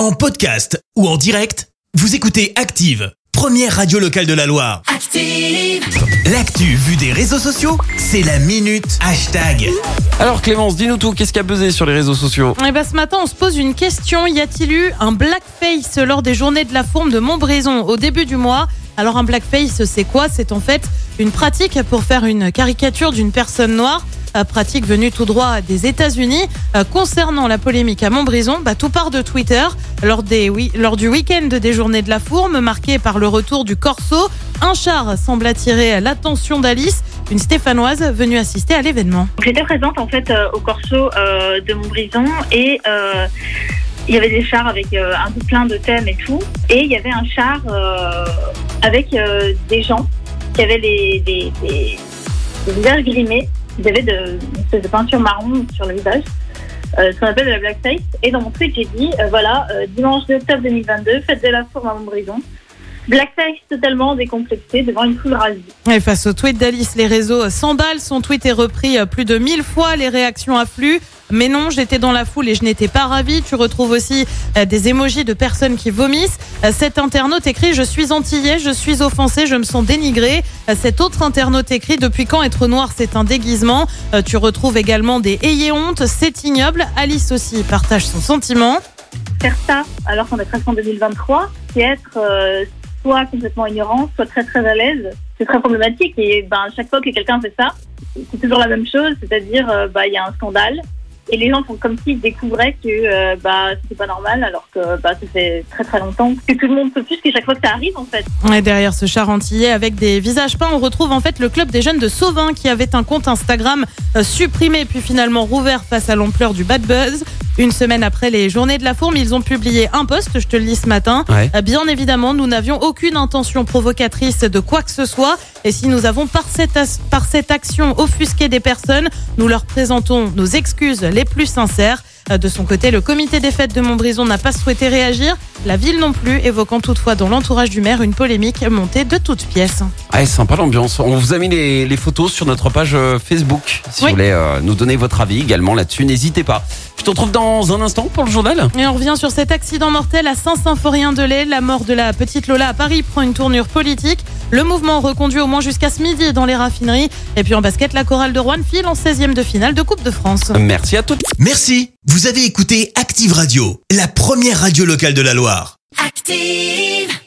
En podcast ou en direct, vous écoutez Active, première radio locale de la Loire. Active. L'actu vue des réseaux sociaux, c'est la minute hashtag. Alors Clémence, dis-nous tout, qu'est-ce qui a pesé sur les réseaux sociaux? Eh ben, ce matin, on se pose une question. Y a-t-il eu un blackface lors des journées de la fourme de Montbrison au début du mois? Alors, un blackface, c'est quoi? C'est en fait une pratique pour faire une caricature d'une personne noire. Euh, Pratique venue tout droit des États-Unis. Euh, concernant la polémique à Montbrison, bah, tout part de Twitter. Lors, des, oui, lors du week-end des journées de la fourme, marqué par le retour du corso, un char semble attirer l'attention d'Alice, une Stéphanoise venue assister à l'événement. J'étais présente en fait euh, au Corso de Montbrison et il y avait des chars avec un peu plein de thèmes et tout. Et il y avait un char avec des gens qui avaient des, des- des visages grimés. Ils avaient de, peinture marron sur le visage. euh, ce qu'on appelle de la blackface. Et dans mon tweet, j'ai dit, euh, voilà, euh, dimanche 2 octobre 2022, fête de la fourme à Montbrison. Blackface totalement décomplexé devant une foule rasée. Et face au tweet d'Alice, les réseaux s'emballent. Son tweet est repris euh, plus de 1000 fois. Les réactions affluent. Mais non, j'étais dans la foule et je n'étais pas ravie. Tu retrouves aussi euh, des émojis de personnes qui vomissent. Euh, Cet internaute écrit Je suis antillais, je suis offensé, je me sens dénigré. Cet autre internaute écrit Depuis quand être noir, c'est un déguisement? Tu retrouves également des Ayez honte, c'est ignoble. Alice aussi partage son sentiment. faire ça alors qu'on est presque en 2023, c'est être euh, soit complètement ignorant, soit très très à l'aise. C'est très problématique et ben chaque fois que quelqu'un fait ça, c'est toujours la même chose, c'est-à-dire euh, bah il y a un scandale et les gens font comme s'ils découvraient que euh, bah c'était pas normal alors que bah ça fait très très longtemps que tout le monde se plus que chaque fois que ça arrive en fait. Et derrière ce char antillais avec des visages peints, on retrouve en fait le club des jeunes de Sauvin qui avait un compte Instagram euh, supprimé puis finalement rouvert face à l'ampleur du bad buzz. Une semaine après les journées de la fourme, ils ont publié un post, je te le lis ce matin. Ouais. Euh, Bien évidemment, nous n'avions aucune intention provocatrice de quoi que ce soit. Et si nous avons par cette, par cette action offusqué des personnes, nous leur présentons nos excuses les plus sincères. Euh, De son côté, le comité des fêtes de Montbrison n'a pas souhaité réagir. La ville non plus, évoquant toutefois dans l'entourage du maire une polémique montée de toutes pièces. Ah, sympa l'ambiance. On vous a mis les, les photos sur notre page euh, Facebook. Si Oui. vous voulez euh, nous donner votre avis également là-dessus, n'hésitez pas. Je te retrouve dans un instant pour le journal? Et on revient sur cet accident mortel à Saint-Symphorien-de-Lay. La mort de la petite Lola à Paris prend une tournure politique. Le mouvement reconduit au moins jusqu'à ce midi dans les raffineries. Et puis en basket, la chorale de Rouen file en 16e de finale de Coupe de France. Merci à toutes. Merci, vous avez écouté Active Radio, la première radio locale de la Loire. Active.